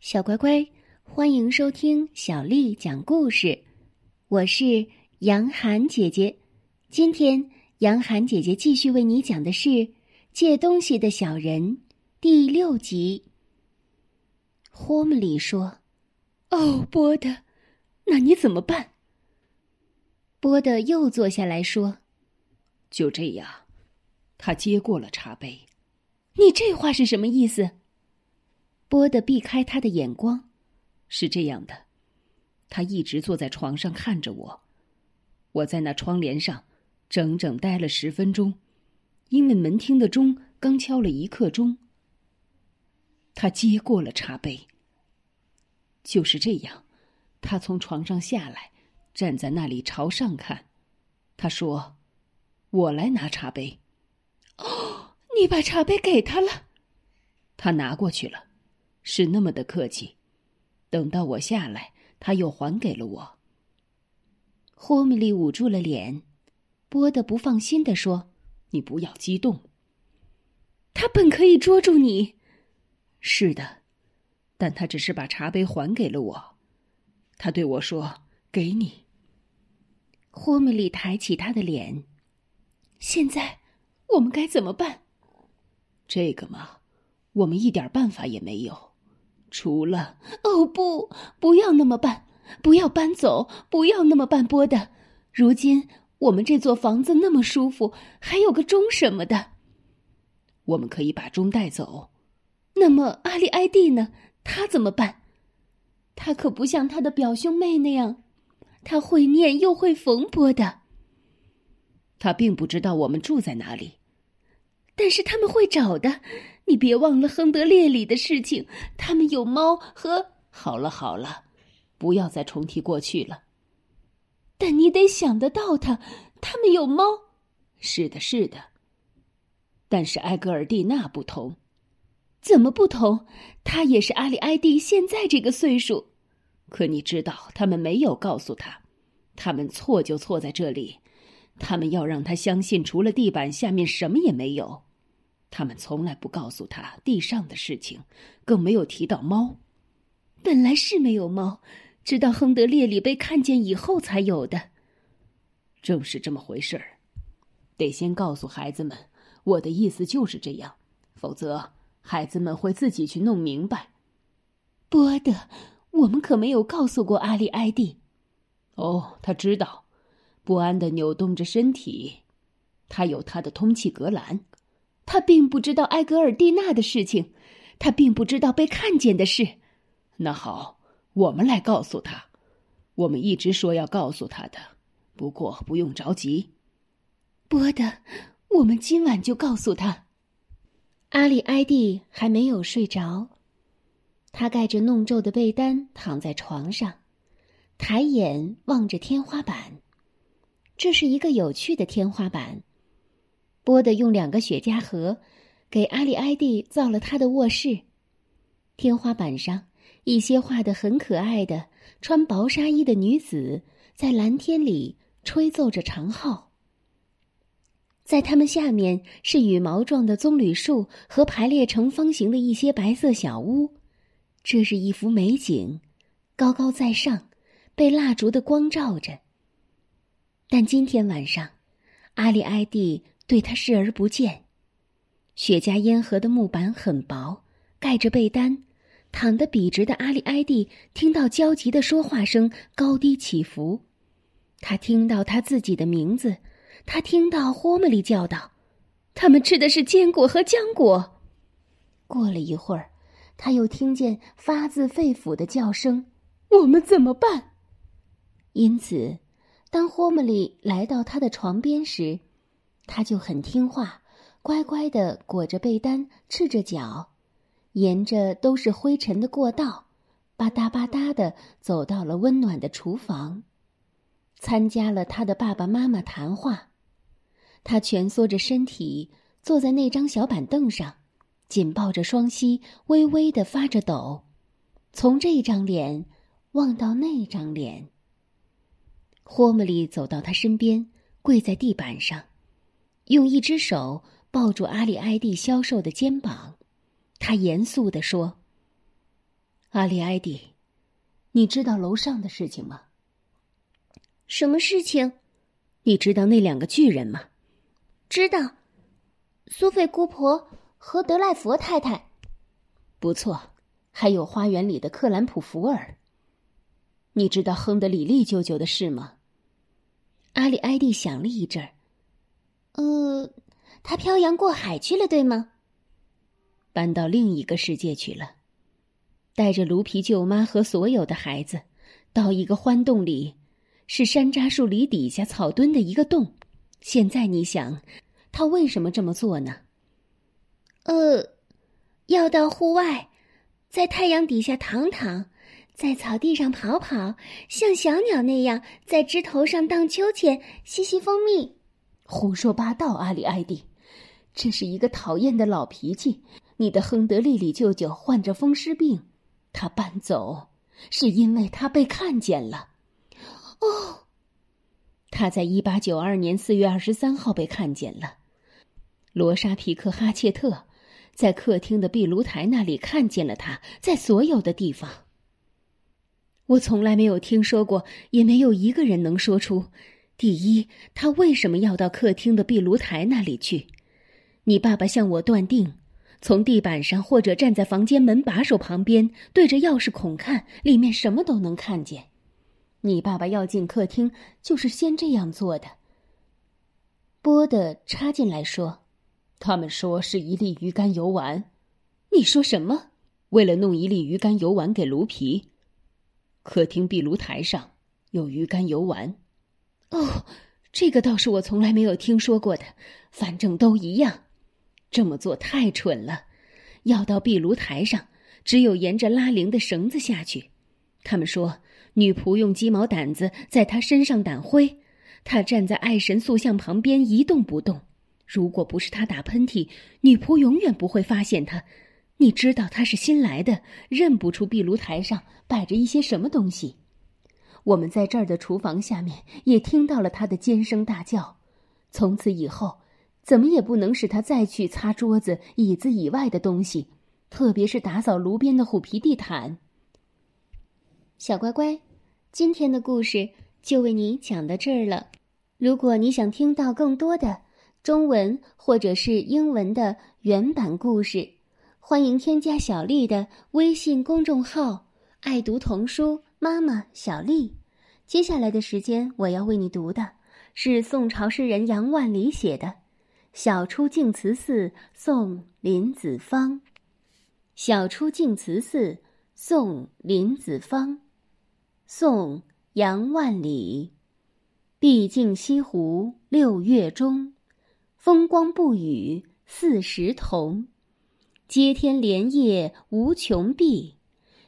小乖乖，欢迎收听小丽讲故事。我是杨涵姐姐，今天杨涵姐姐继续为你讲的是《借东西的小人》第六集。霍姆里说：“哦，波德，那你怎么办？”波德又坐下来说：“就这样，他接过了茶杯。你这话是什么意思？”波德避开他的眼光，是这样的，他一直坐在床上看着我，我在那窗帘上整整待了十分钟，因为门厅的钟刚敲了一刻钟。他接过了茶杯。就是这样，他从床上下来，站在那里朝上看。他说：“我来拿茶杯。”哦，你把茶杯给他了。他拿过去了。是那么的客气，等到我下来，他又还给了我。霍米利捂住了脸，波德不放心的说：“你不要激动。他本可以捉住你。”是的，但他只是把茶杯还给了我。他对我说：“给你。”霍米利抬起他的脸。现在我们该怎么办？这个嘛，我们一点办法也没有。除了哦不，不要那么办，不要搬走，不要那么办，波的。如今我们这座房子那么舒服，还有个钟什么的。我们可以把钟带走。那么阿里埃蒂呢？他怎么办？他可不像他的表兄妹那样，他会念又会缝波的。他并不知道我们住在哪里，但是他们会找的。你别忘了亨德烈里的事情，他们有猫和……好了好了，不要再重提过去了。但你得想得到他，他们有猫。是的，是的。但是埃格尔蒂娜不同，怎么不同？他也是阿里埃蒂现在这个岁数。可你知道，他们没有告诉他，他们错就错在这里，他们要让他相信，除了地板下面什么也没有。他们从来不告诉他地上的事情，更没有提到猫。本来是没有猫，直到亨德烈里被看见以后才有的。正是这么回事儿，得先告诉孩子们。我的意思就是这样，否则孩子们会自己去弄明白。波德，我们可没有告诉过阿里埃蒂。哦，他知道，不安的扭动着身体。他有他的通气格兰。他并不知道埃格尔蒂娜的事情，他并不知道被看见的事。那好，我们来告诉他。我们一直说要告诉他的，不过不用着急。波德，我们今晚就告诉他。阿里埃蒂还没有睡着，他盖着弄皱的被单躺在床上，抬眼望着天花板。这是一个有趣的天花板。波德用两个雪茄盒，给阿里埃蒂造了他的卧室。天花板上，一些画的很可爱的穿薄纱衣的女子，在蓝天里吹奏着长号。在它们下面是羽毛状的棕榈树和排列成方形的一些白色小屋。这是一幅美景，高高在上，被蜡烛的光照着。但今天晚上，阿里埃蒂。对他视而不见。雪茄烟盒的木板很薄，盖着被单，躺得笔直的阿里埃蒂听到焦急的说话声高低起伏，他听到他自己的名字，他听到霍姆利叫道：“他们吃的是坚果和浆果。”过了一会儿，他又听见发自肺腑的叫声：“我们怎么办？”因此，当霍姆利来到他的床边时，他就很听话，乖乖的裹着被单，赤着脚，沿着都是灰尘的过道，吧嗒吧嗒的走到了温暖的厨房，参加了他的爸爸妈妈谈话。他蜷缩着身体，坐在那张小板凳上，紧抱着双膝，微微的发着抖，从这张脸望到那张脸。霍姆利走到他身边，跪在地板上。用一只手抱住阿里埃蒂消瘦的肩膀，他严肃地说：“阿里埃蒂，你知道楼上的事情吗？什么事情？你知道那两个巨人吗？知道，苏菲姑婆和德赖佛太太。不错，还有花园里的克兰普福尔。你知道亨德里利舅舅的事吗？阿里埃蒂想了一阵儿。呃，他漂洋过海去了，对吗？搬到另一个世界去了，带着卢皮舅妈和所有的孩子，到一个欢洞里，是山楂树里底下草墩的一个洞。现在你想，他为什么这么做呢？呃，要到户外，在太阳底下躺躺。在草地上跑跑，像小鸟那样在枝头上荡秋千、吸吸蜂蜜。胡说八道，阿里埃蒂，这是一个讨厌的老脾气。你的亨德利里舅舅患着风湿病，他搬走是因为他被看见了。哦，他在一八九二年四月二十三号被看见了。罗莎皮克哈切特在客厅的壁炉台那里看见了他，在所有的地方。我从来没有听说过，也没有一个人能说出：第一，他为什么要到客厅的壁炉台那里去？你爸爸向我断定，从地板上或者站在房间门把手旁边，对着钥匙孔看，里面什么都能看见。你爸爸要进客厅，就是先这样做的。波的插进来说：“他们说是一粒鱼肝油丸。”你说什么？为了弄一粒鱼肝油丸给卢皮？客厅壁炉台上有鱼肝油丸，哦，这个倒是我从来没有听说过的。反正都一样，这么做太蠢了。要到壁炉台上，只有沿着拉铃的绳子下去。他们说，女仆用鸡毛掸子在他身上掸灰，他站在爱神塑像旁边一动不动。如果不是他打喷嚏，女仆永远不会发现他。你知道他是新来的，认不出壁炉台上摆着一些什么东西。我们在这儿的厨房下面也听到了他的尖声大叫。从此以后，怎么也不能使他再去擦桌子、椅子以外的东西，特别是打扫炉边的虎皮地毯。小乖乖，今天的故事就为你讲到这儿了。如果你想听到更多的中文或者是英文的原版故事，欢迎添加小丽的微信公众号“爱读童书妈妈小丽”。接下来的时间，我要为你读的是宋朝诗人杨万里写的《晓出净慈寺送林子方》。《晓出净慈寺送林子方》，宋·杨万里。毕竟西湖六月中，风光不与四时同。接天莲叶无穷碧，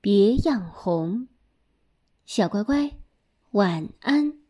别样红。小乖乖，晚安。